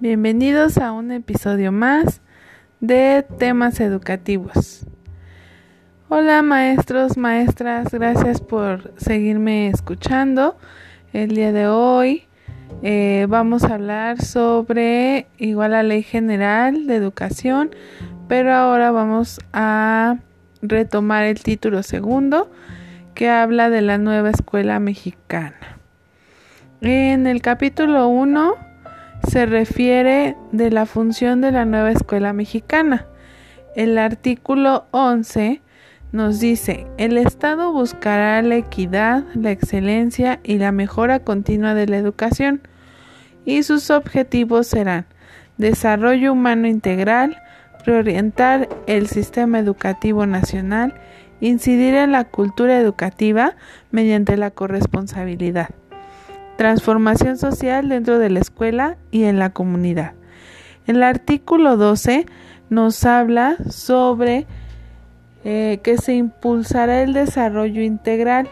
Bienvenidos a un episodio más de temas educativos. Hola maestros, maestras, gracias por seguirme escuchando. El día de hoy eh, vamos a hablar sobre igual la ley general de educación, pero ahora vamos a retomar el título segundo que habla de la nueva escuela mexicana. En el capítulo 1 se refiere de la función de la nueva escuela mexicana. El artículo 11 nos dice, el Estado buscará la equidad, la excelencia y la mejora continua de la educación y sus objetivos serán desarrollo humano integral, reorientar el sistema educativo nacional, incidir en la cultura educativa mediante la corresponsabilidad transformación social dentro de la escuela y en la comunidad. El artículo 12 nos habla sobre eh, que se impulsará el desarrollo integral.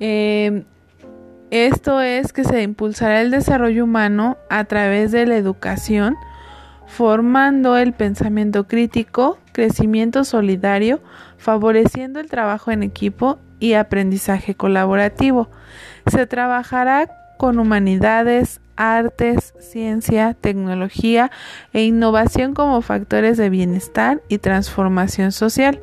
Eh, esto es que se impulsará el desarrollo humano a través de la educación, formando el pensamiento crítico, crecimiento solidario, favoreciendo el trabajo en equipo y aprendizaje colaborativo. Se trabajará con humanidades, artes, ciencia, tecnología e innovación como factores de bienestar y transformación social.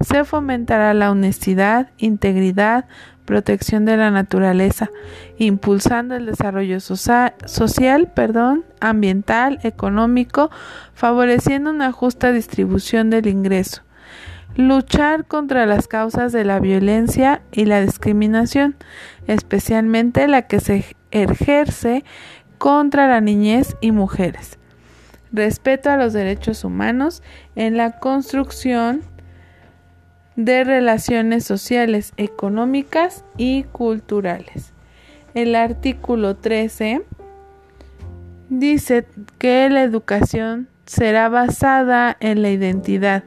Se fomentará la honestidad, integridad, protección de la naturaleza, impulsando el desarrollo social, perdón, ambiental, económico, favoreciendo una justa distribución del ingreso Luchar contra las causas de la violencia y la discriminación, especialmente la que se ejerce contra la niñez y mujeres. Respeto a los derechos humanos en la construcción de relaciones sociales, económicas y culturales. El artículo 13 dice que la educación será basada en la identidad,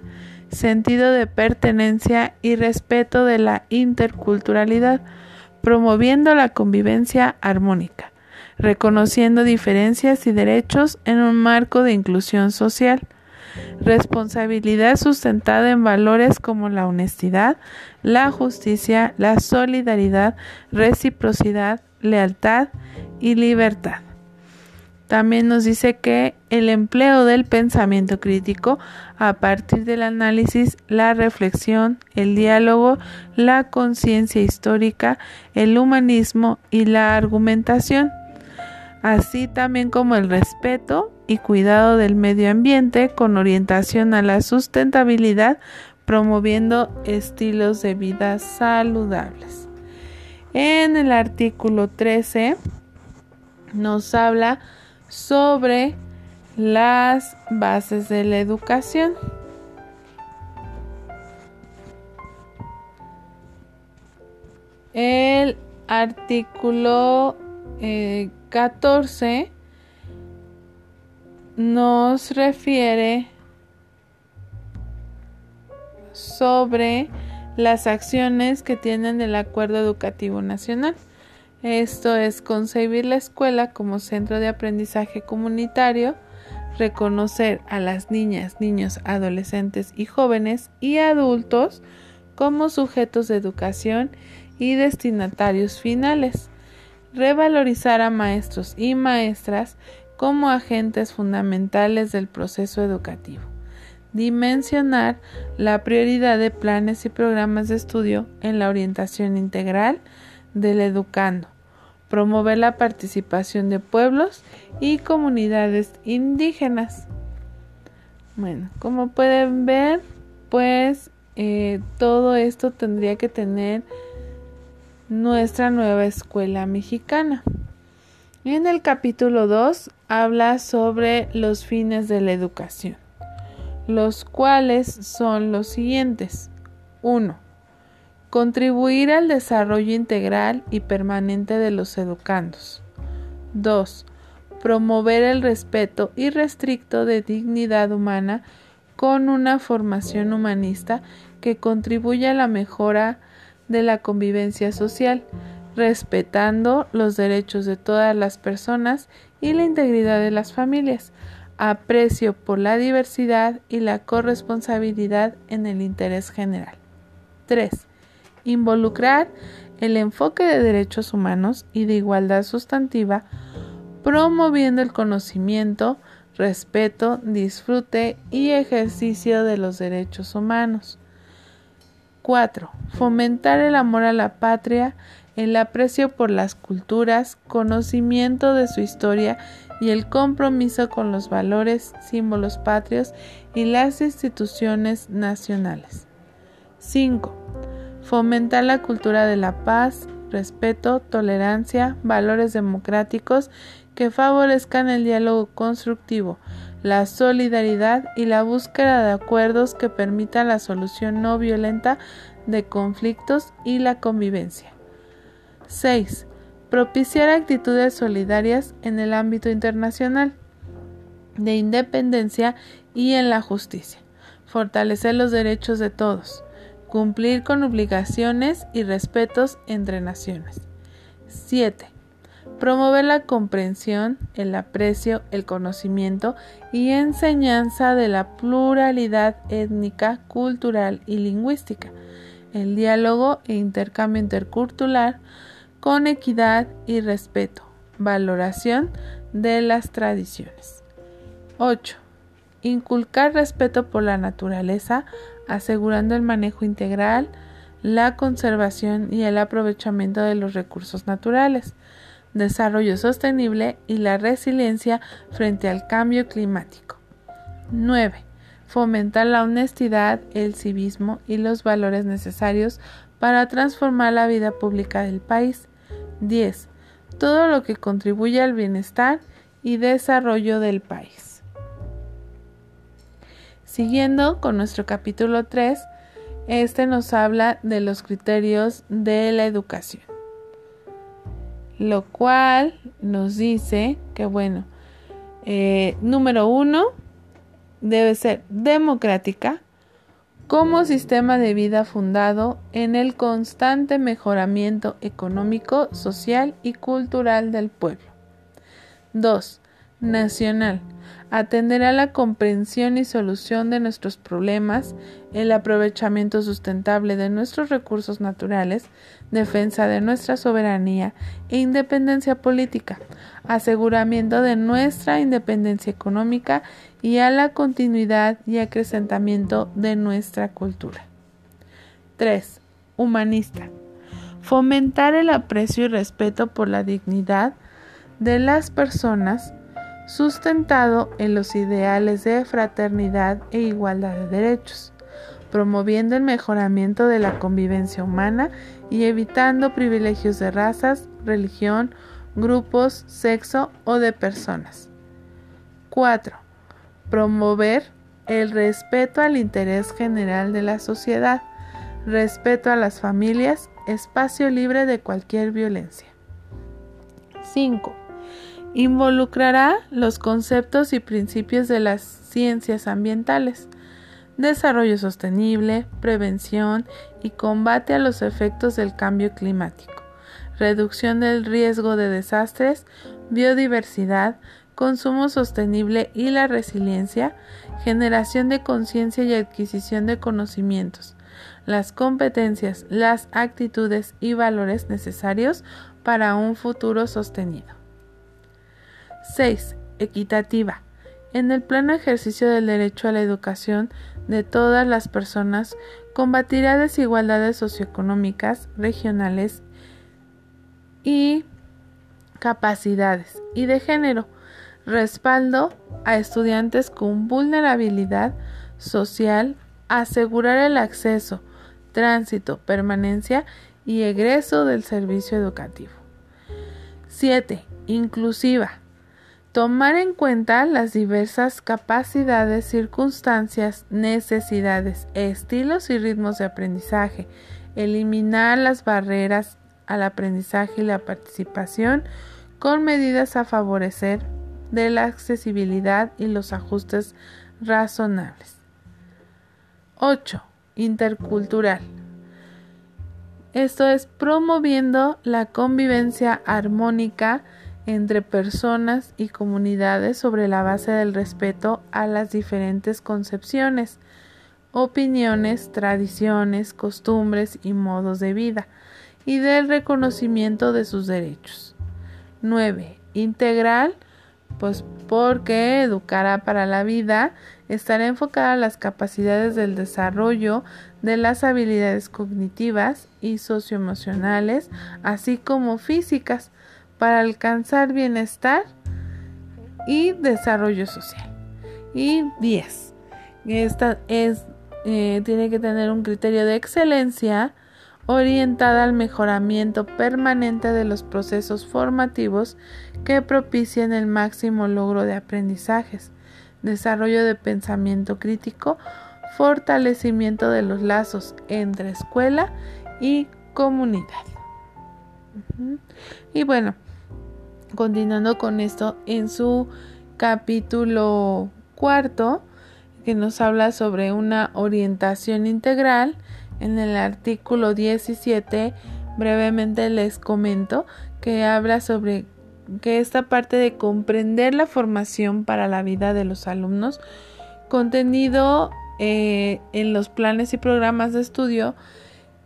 sentido de pertenencia y respeto de la interculturalidad, promoviendo la convivencia armónica, reconociendo diferencias y derechos en un marco de inclusión social, responsabilidad sustentada en valores como la honestidad, la justicia, la solidaridad, reciprocidad, lealtad y libertad. También nos dice que el empleo del pensamiento crítico a partir del análisis, la reflexión, el diálogo, la conciencia histórica, el humanismo y la argumentación, así también como el respeto y cuidado del medio ambiente con orientación a la sustentabilidad, promoviendo estilos de vida saludables. En el artículo 13 nos habla sobre las bases de la educación. El artículo 14 eh, nos refiere sobre las acciones que tienen el Acuerdo Educativo Nacional. Esto es concebir la escuela como centro de aprendizaje comunitario, reconocer a las niñas, niños, adolescentes y jóvenes y adultos como sujetos de educación y destinatarios finales, revalorizar a maestros y maestras como agentes fundamentales del proceso educativo, dimensionar la prioridad de planes y programas de estudio en la orientación integral del educando, promover la participación de pueblos y comunidades indígenas. Bueno, como pueden ver, pues eh, todo esto tendría que tener nuestra nueva escuela mexicana. En el capítulo 2 habla sobre los fines de la educación, los cuales son los siguientes. 1 Contribuir al desarrollo integral y permanente de los educandos. 2. Promover el respeto irrestricto de dignidad humana con una formación humanista que contribuya a la mejora de la convivencia social, respetando los derechos de todas las personas y la integridad de las familias, aprecio por la diversidad y la corresponsabilidad en el interés general. 3. Involucrar el enfoque de derechos humanos y de igualdad sustantiva, promoviendo el conocimiento, respeto, disfrute y ejercicio de los derechos humanos. 4. Fomentar el amor a la patria, el aprecio por las culturas, conocimiento de su historia y el compromiso con los valores, símbolos patrios y las instituciones nacionales. 5. Fomentar la cultura de la paz, respeto, tolerancia, valores democráticos que favorezcan el diálogo constructivo, la solidaridad y la búsqueda de acuerdos que permitan la solución no violenta de conflictos y la convivencia. 6. Propiciar actitudes solidarias en el ámbito internacional, de independencia y en la justicia. Fortalecer los derechos de todos. Cumplir con obligaciones y respetos entre naciones. 7. Promover la comprensión, el aprecio, el conocimiento y enseñanza de la pluralidad étnica, cultural y lingüística, el diálogo e intercambio intercultural con equidad y respeto, valoración de las tradiciones. 8. Inculcar respeto por la naturaleza, asegurando el manejo integral, la conservación y el aprovechamiento de los recursos naturales desarrollo sostenible y la resiliencia frente al cambio climático. 9. Fomentar la honestidad, el civismo y los valores necesarios para transformar la vida pública del país. 10. Todo lo que contribuye al bienestar y desarrollo del país. Siguiendo con nuestro capítulo 3, este nos habla de los criterios de la educación lo cual nos dice que, bueno, eh, número uno, debe ser democrática como sistema de vida fundado en el constante mejoramiento económico, social y cultural del pueblo. 2. Nacional atenderá la comprensión y solución de nuestros problemas, el aprovechamiento sustentable de nuestros recursos naturales, defensa de nuestra soberanía e independencia política, aseguramiento de nuestra independencia económica y a la continuidad y acrecentamiento de nuestra cultura. 3. Humanista. Fomentar el aprecio y respeto por la dignidad de las personas sustentado en los ideales de fraternidad e igualdad de derechos, promoviendo el mejoramiento de la convivencia humana y evitando privilegios de razas, religión, grupos, sexo o de personas. 4. Promover el respeto al interés general de la sociedad, respeto a las familias, espacio libre de cualquier violencia. 5 Involucrará los conceptos y principios de las ciencias ambientales, desarrollo sostenible, prevención y combate a los efectos del cambio climático, reducción del riesgo de desastres, biodiversidad, consumo sostenible y la resiliencia, generación de conciencia y adquisición de conocimientos, las competencias, las actitudes y valores necesarios para un futuro sostenido. 6. Equitativa. En el pleno ejercicio del derecho a la educación de todas las personas, combatirá desigualdades socioeconómicas, regionales y capacidades y de género. Respaldo a estudiantes con vulnerabilidad social, asegurar el acceso, tránsito, permanencia y egreso del servicio educativo. 7. Inclusiva tomar en cuenta las diversas capacidades, circunstancias, necesidades, estilos y ritmos de aprendizaje, eliminar las barreras al aprendizaje y la participación con medidas a favorecer de la accesibilidad y los ajustes razonables. 8. Intercultural. Esto es promoviendo la convivencia armónica entre personas y comunidades sobre la base del respeto a las diferentes concepciones, opiniones, tradiciones, costumbres y modos de vida, y del reconocimiento de sus derechos. 9. Integral, pues porque educará para la vida estará enfocada a las capacidades del desarrollo de las habilidades cognitivas y socioemocionales, así como físicas, para alcanzar bienestar y desarrollo social. Y 10. Esta es, eh, tiene que tener un criterio de excelencia orientada al mejoramiento permanente de los procesos formativos que propicien el máximo logro de aprendizajes, desarrollo de pensamiento crítico, fortalecimiento de los lazos entre escuela y comunidad. Y bueno, continuando con esto, en su capítulo cuarto, que nos habla sobre una orientación integral, en el artículo 17 brevemente les comento que habla sobre que esta parte de comprender la formación para la vida de los alumnos contenido eh, en los planes y programas de estudio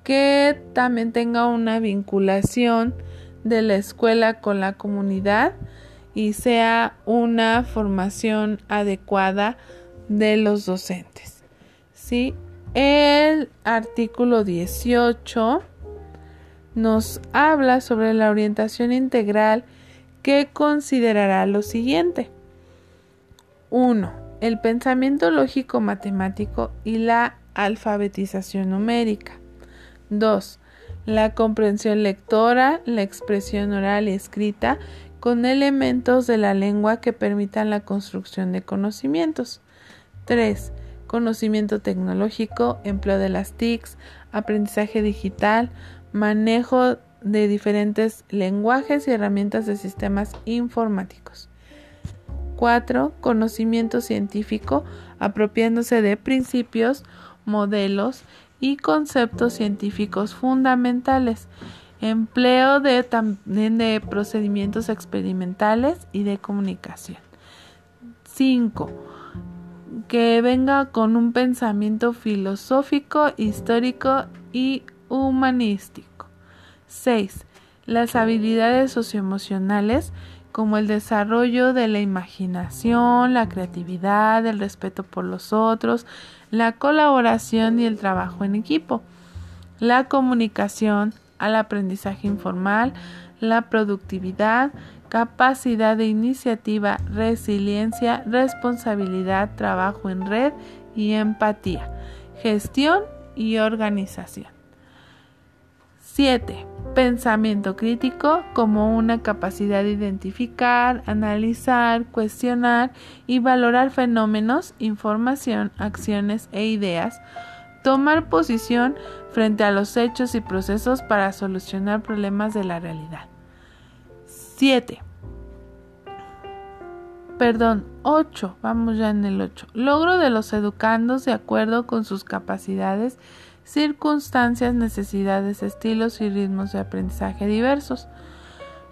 que también tenga una vinculación de la escuela con la comunidad y sea una formación adecuada de los docentes. ¿sí? El artículo 18 nos habla sobre la orientación integral que considerará lo siguiente. 1. El pensamiento lógico matemático y la alfabetización numérica. 2. La comprensión lectora, la expresión oral y escrita con elementos de la lengua que permitan la construcción de conocimientos. 3 conocimiento tecnológico, empleo de las TICs, aprendizaje digital, manejo de diferentes lenguajes y herramientas de sistemas informáticos. 4. Conocimiento científico, apropiándose de principios, modelos y conceptos científicos fundamentales. Empleo de, también de procedimientos experimentales y de comunicación. 5 que venga con un pensamiento filosófico, histórico y humanístico. 6. Las habilidades socioemocionales como el desarrollo de la imaginación, la creatividad, el respeto por los otros, la colaboración y el trabajo en equipo, la comunicación, al aprendizaje informal, la productividad, capacidad de iniciativa, resiliencia, responsabilidad, trabajo en red y empatía, gestión y organización. 7. Pensamiento crítico como una capacidad de identificar, analizar, cuestionar y valorar fenómenos, información, acciones e ideas, tomar posición frente a los hechos y procesos para solucionar problemas de la realidad. 7. Perdón, 8. Vamos ya en el 8. Logro de los educandos de acuerdo con sus capacidades, circunstancias, necesidades, estilos y ritmos de aprendizaje diversos.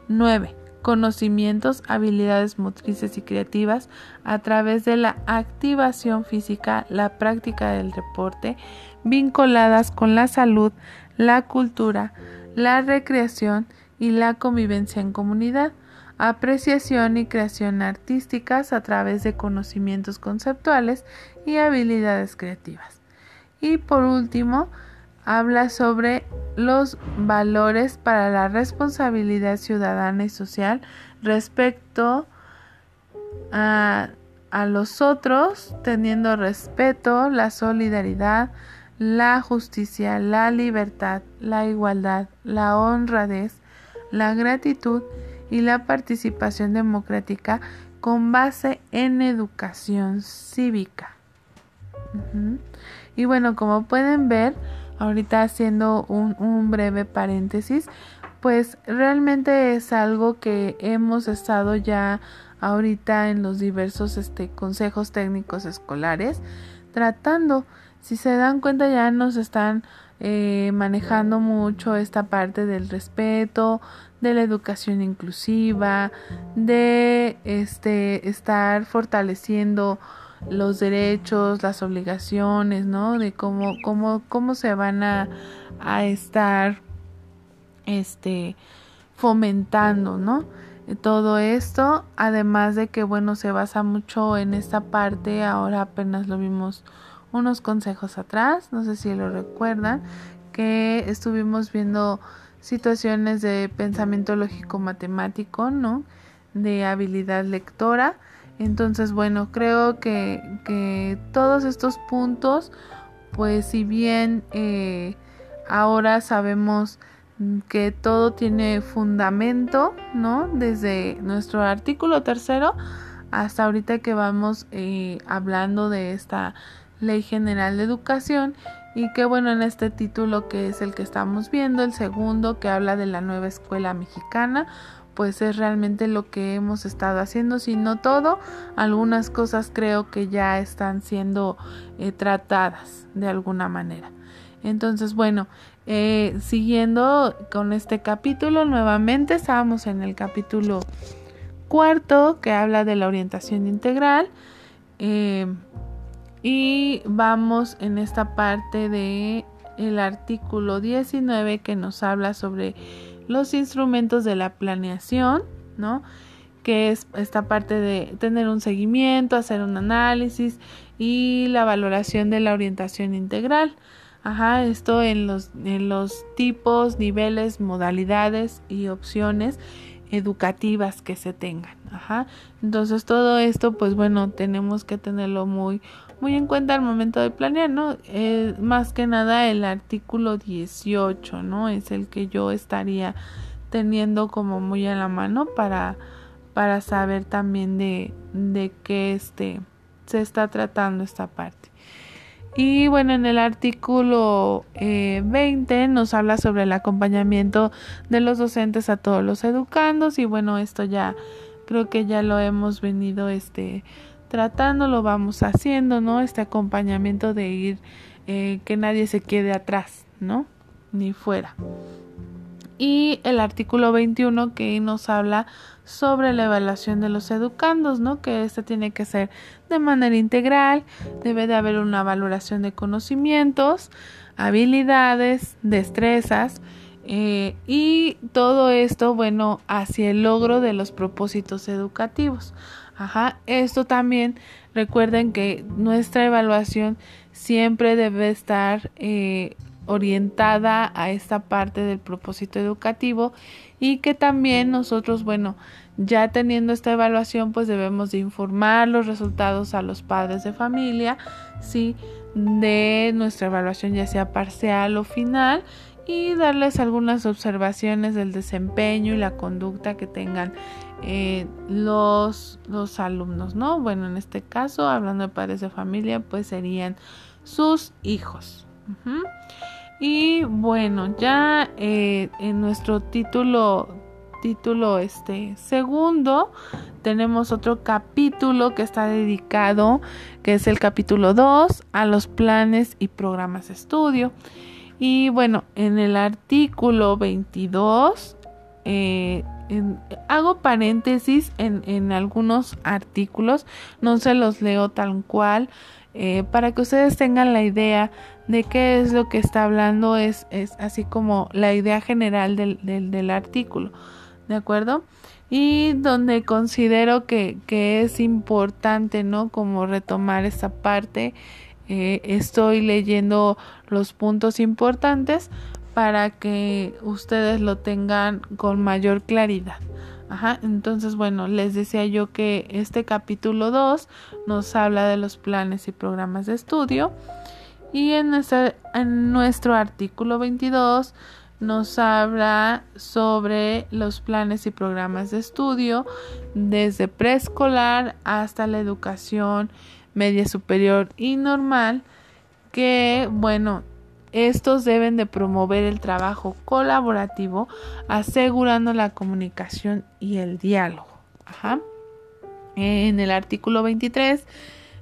9. Conocimientos, habilidades motrices y creativas a través de la activación física, la práctica del deporte, vinculadas con la salud, la cultura, la recreación y la convivencia en comunidad, apreciación y creación artísticas a través de conocimientos conceptuales y habilidades creativas. Y por último, habla sobre los valores para la responsabilidad ciudadana y social respecto a, los otros, teniendo respeto, la solidaridad, la justicia, la libertad, la igualdad, la honradez, la gratitud y la participación democrática con base en educación cívica. Y bueno, como pueden ver, ahorita haciendo un, breve paréntesis, pues realmente es algo que hemos estado ya ahorita en los diversos este, consejos técnicos escolares tratando. Si se dan cuenta ya nos están eh, manejando mucho esta parte del respeto, de la educación inclusiva, de este estar fortaleciendo los derechos, las obligaciones, ¿no? De cómo, cómo, cómo se van a, a estar este fomentando, ¿no? Todo esto, además de que bueno, se basa mucho en esta parte, ahora apenas lo vimos unos consejos atrás, no sé si lo recuerdan, que estuvimos viendo situaciones de pensamiento lógico matemático, ¿no? De habilidad lectora. Entonces, bueno, creo que, que todos estos puntos, pues si bien eh, ahora sabemos que todo tiene fundamento, ¿no? Desde nuestro artículo tercero hasta ahorita que vamos eh, hablando de esta Ley General de Educación y que bueno en este título que es el que estamos viendo, el segundo que habla de la nueva escuela mexicana, pues es realmente lo que hemos estado haciendo, si no todo, algunas cosas creo que ya están siendo eh, tratadas de alguna manera. Entonces, bueno, eh, siguiendo con este capítulo, nuevamente estábamos en el capítulo cuarto que habla de la orientación integral. Eh, y vamos en esta parte de el artículo 19 que nos habla sobre los instrumentos de la planeación, ¿no? Que es esta parte de tener un seguimiento, hacer un análisis y la valoración de la orientación integral. Ajá, esto en los, en los tipos, niveles, modalidades y opciones educativas que se tengan. Ajá. Entonces todo esto, pues bueno, tenemos que tenerlo muy, muy en cuenta al momento de planear, ¿no? Eh, más que nada el artículo 18, ¿no? Es el que yo estaría teniendo como muy a la mano para, para saber también de, de qué este, se está tratando esta parte. Y bueno, en el artículo 20 eh, nos habla sobre el acompañamiento de los docentes a todos los educandos y bueno, esto ya creo que ya lo hemos venido este tratando, lo vamos haciendo, ¿no? Este acompañamiento de ir, eh, que nadie se quede atrás, ¿no? Ni fuera. Y el artículo 21 que nos habla sobre la evaluación de los educandos, ¿no? Que este tiene que ser de manera integral, debe de haber una valoración de conocimientos, habilidades, destrezas, eh, y todo esto, bueno, hacia el logro de los propósitos educativos. Ajá, esto también recuerden que nuestra evaluación siempre debe estar eh, orientada a esta parte del propósito educativo y que también nosotros, bueno, ya teniendo esta evaluación, pues debemos de informar los resultados a los padres de familia, sí, de nuestra evaluación ya sea parcial o final y darles algunas observaciones del desempeño y la conducta que tengan eh, los, los alumnos, ¿no? Bueno, en este caso, hablando de padres de familia, pues serían sus hijos. Y bueno, ya eh, en nuestro título, título este segundo, tenemos otro capítulo que está dedicado, que es el capítulo 2, a los planes y programas de estudio. Y bueno, en el artículo 22, eh, hago paréntesis en, en, algunos artículos, no se los leo tal cual, eh, para que ustedes tengan la idea de qué es lo que está hablando, es, es así como la idea general del, del, artículo, ¿de acuerdo? y donde considero que, que, es importante, ¿no? Como retomar esta parte eh, estoy leyendo los puntos importantes para que ustedes lo tengan con mayor claridad. Ajá, entonces bueno, les decía yo que este capítulo 2 nos habla de los planes y programas de estudio y en, en nuestro artículo 22 nos habla sobre los planes y programas de estudio desde preescolar hasta la educación media superior y normal, que bueno, estos deben de promover el trabajo colaborativo, asegurando la comunicación y el diálogo. En el artículo 23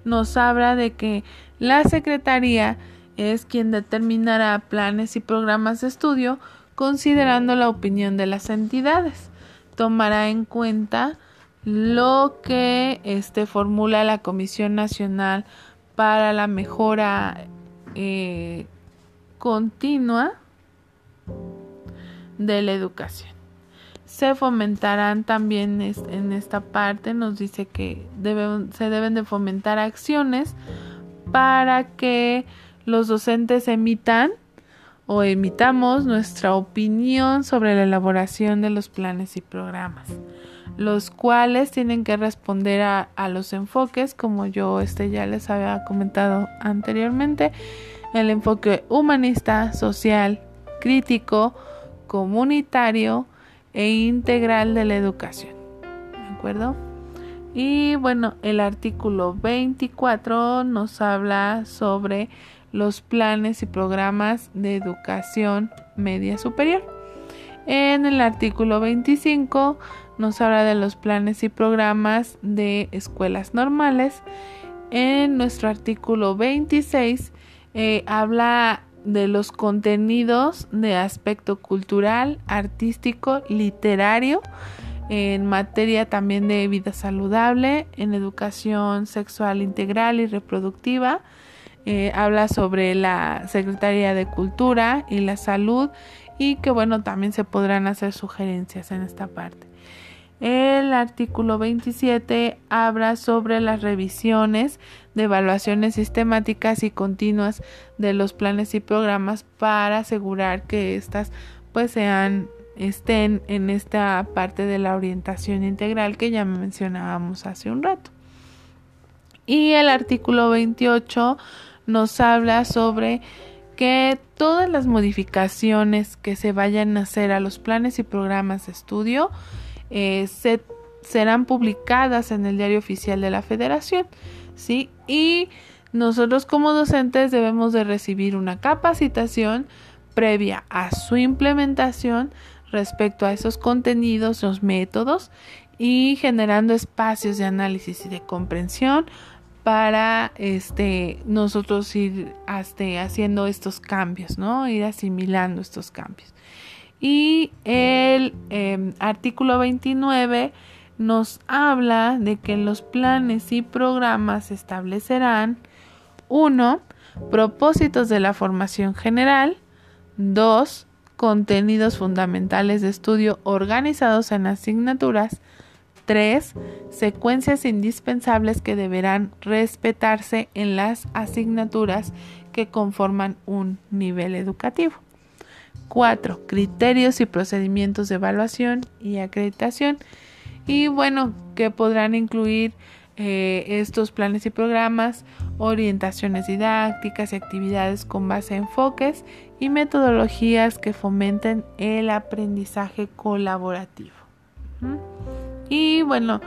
nos habla de que la Secretaría es quien determinará planes y programas de estudio considerando la opinión de las entidades. Tomará en cuenta lo que este, formula la Comisión Nacional para la Mejora eh, Continua de la Educación. Se fomentarán también en esta parte, nos dice que se deben de fomentar acciones para que los docentes emitan o emitamos nuestra opinión sobre la elaboración de los planes y programas, los cuales tienen que responder a, los enfoques, como yo este ya les había comentado anteriormente, el enfoque humanista, social, crítico, comunitario e integral de la educación. ¿De acuerdo? Y bueno, el artículo 24 nos habla sobre los planes y programas de educación media superior. En el artículo 25 nos habla de los planes y programas de escuelas normales. En nuestro artículo 26 eh, habla de los contenidos de aspecto cultural, artístico, literario, en materia también de vida saludable, en educación sexual integral y reproductiva, eh, habla sobre la Secretaría de Cultura y la Salud y que bueno, también se podrán hacer sugerencias en esta parte. El artículo 27 habla sobre las revisiones de evaluaciones sistemáticas y continuas de los planes y programas para asegurar que éstas pues sean estén en esta parte de la orientación integral que ya mencionábamos hace un rato. Y el artículo 28 nos habla sobre que todas las modificaciones que se vayan a hacer a los planes y programas de estudio eh, se, serán publicadas en el diario oficial de la federación, ¿sí? Y nosotros como docentes debemos de recibir una capacitación previa a su implementación respecto a esos contenidos, los métodos y generando espacios de análisis y de comprensión para este nosotros ir este, haciendo estos cambios, ¿no? Ir asimilando estos cambios. Y el em, artículo 29 nos habla de que los planes y programas establecerán uno, propósitos de la formación general, 2. contenidos fundamentales de estudio organizados en asignaturas, 3. Secuencias indispensables que deberán respetarse en las asignaturas que conforman un nivel educativo. 4. Criterios y procedimientos de evaluación y acreditación. Y bueno, que podrán incluir eh, estos planes y programas, orientaciones didácticas y actividades con base a enfoques y metodologías que fomenten el aprendizaje colaborativo. Y bueno,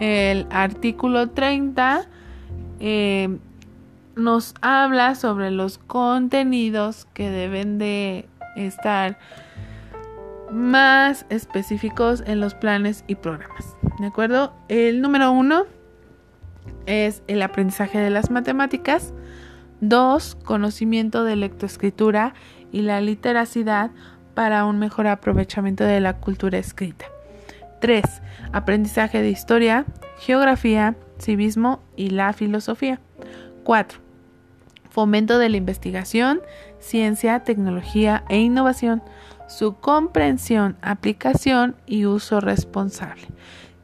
el artículo 30 eh, nos habla sobre los contenidos que deben de estar más específicos en los planes y programas. ¿De acuerdo? El número uno es el aprendizaje de las matemáticas. Dos, conocimiento de lectoescritura y la literacidad para un mejor aprovechamiento de la cultura escrita. 3. Aprendizaje de historia, geografía, civismo y la filosofía. 4. Fomento de la investigación, ciencia, tecnología e innovación, su comprensión, aplicación y uso responsable.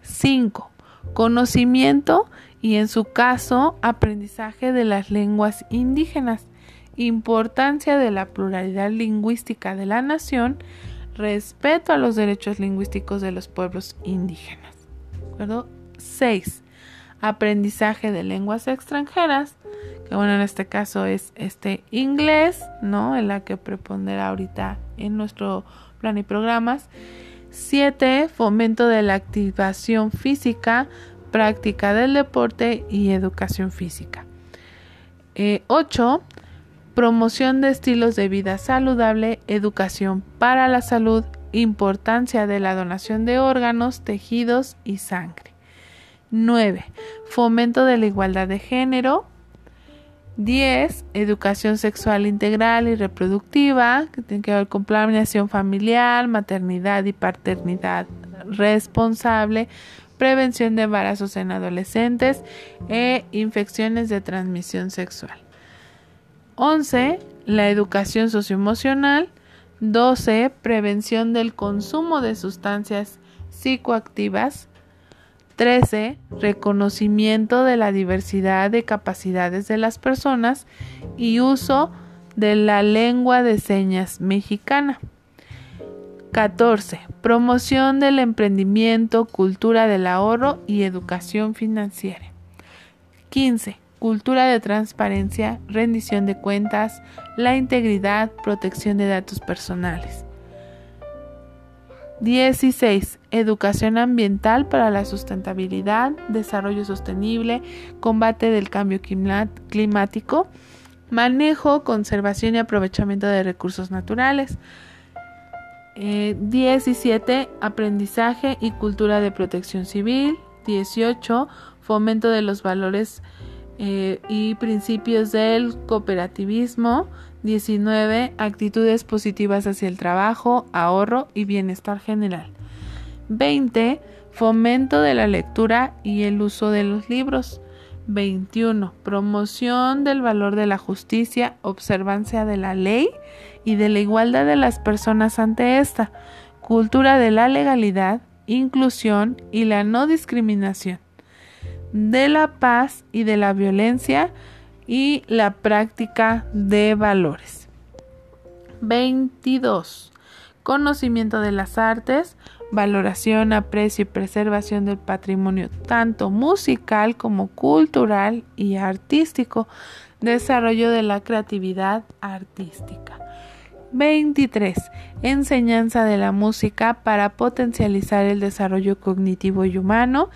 5. Conocimiento y en su caso aprendizaje de las lenguas indígenas, importancia de la pluralidad lingüística de la nación, respeto a los derechos lingüísticos de los pueblos indígenas. ¿De 6. Aprendizaje de lenguas extranjeras, que bueno, en este caso es este inglés, ¿no? En la que prepondera ahorita en nuestro plan y programas. 7. Fomento de la activación física, práctica del deporte y educación física. 8. Eh, promoción de estilos de vida saludable, educación para la salud, importancia de la donación de órganos, tejidos y sangre. 9. Fomento de la igualdad de género. 10. Educación sexual integral y reproductiva, que tiene que ver con planeación familiar, maternidad y paternidad responsable, prevención de embarazos en adolescentes e infecciones de transmisión sexual. 11. La educación socioemocional. 12. Prevención del consumo de sustancias psicoactivas. 13. Reconocimiento de la diversidad de capacidades de las personas y uso de la lengua de señas mexicana. 14. Promoción del emprendimiento, cultura del ahorro y educación financiera. 15. Cultura de transparencia, rendición de cuentas, la integridad, protección de datos personales. 16. Educación ambiental para la sustentabilidad, desarrollo sostenible, combate del cambio climático, manejo, conservación y aprovechamiento de recursos naturales. 17. Eh, aprendizaje y cultura de protección civil. 18. Fomento de los valores eh, y principios del cooperativismo. 19. Actitudes positivas hacia el trabajo, ahorro y bienestar general. 20. Fomento de la lectura y el uso de los libros. 21. Promoción del valor de la justicia, observancia de la ley y de la igualdad de las personas ante esta. Cultura de la legalidad, inclusión y la no discriminación. De la paz y de la violencia y la práctica de valores. 22. Conocimiento de las artes, valoración, aprecio y preservación del patrimonio tanto musical como cultural y artístico, desarrollo de la creatividad artística. 23. Enseñanza de la música para potencializar el desarrollo cognitivo y humano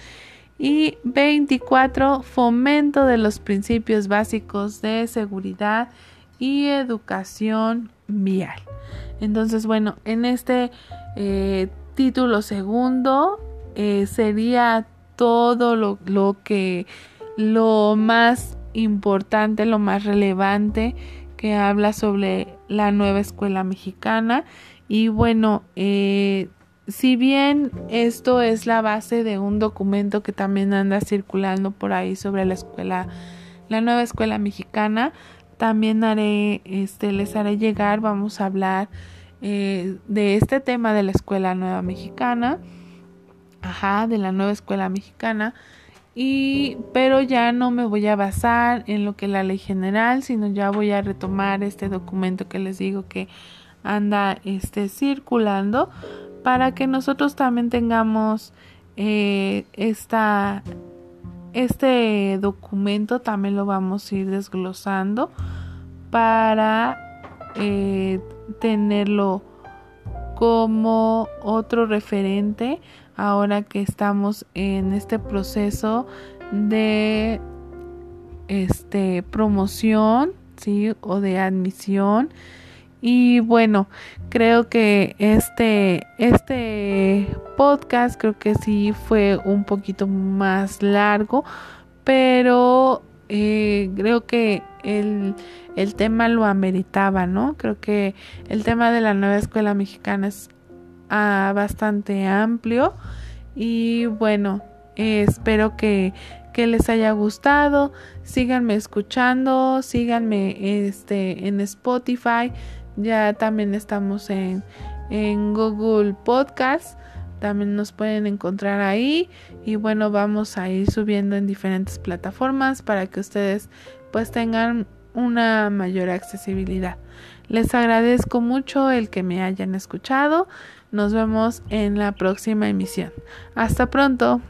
y 24. Fomento de los principios básicos de seguridad y educación vial. Entonces, bueno, en este eh, título segundo eh, sería todo lo, lo que lo más importante, lo más relevante que habla sobre la nueva escuela mexicana y bueno eh, si bien esto es la base de un documento que también anda circulando por ahí sobre la escuela, la nueva escuela mexicana, también haré, este, les haré llegar, vamos a hablar eh, de este tema de la escuela nueva mexicana, ajá, de la nueva escuela mexicana, y pero ya no me voy a basar en lo que la ley general, sino ya voy a retomar este documento que les digo que anda este circulando para que nosotros también tengamos eh, este documento, también lo vamos a ir desglosando para eh, tenerlo como otro referente ahora que estamos en este proceso de este promoción sí o de admisión y bueno, creo que este, este podcast creo que sí fue un poquito más largo, pero eh, creo que el, el tema lo ameritaba, ¿no? Creo que el tema de la nueva escuela mexicana es ah, bastante amplio y bueno, espero que, que les haya gustado. Síganme escuchando, síganme este, en Spotify. Ya también estamos en, en Google Podcast. También nos pueden encontrar ahí. Y bueno, vamos a ir subiendo en diferentes plataformas para que ustedes pues tengan una mayor accesibilidad. Les agradezco mucho el que me hayan escuchado. Nos vemos en la próxima emisión. Hasta pronto.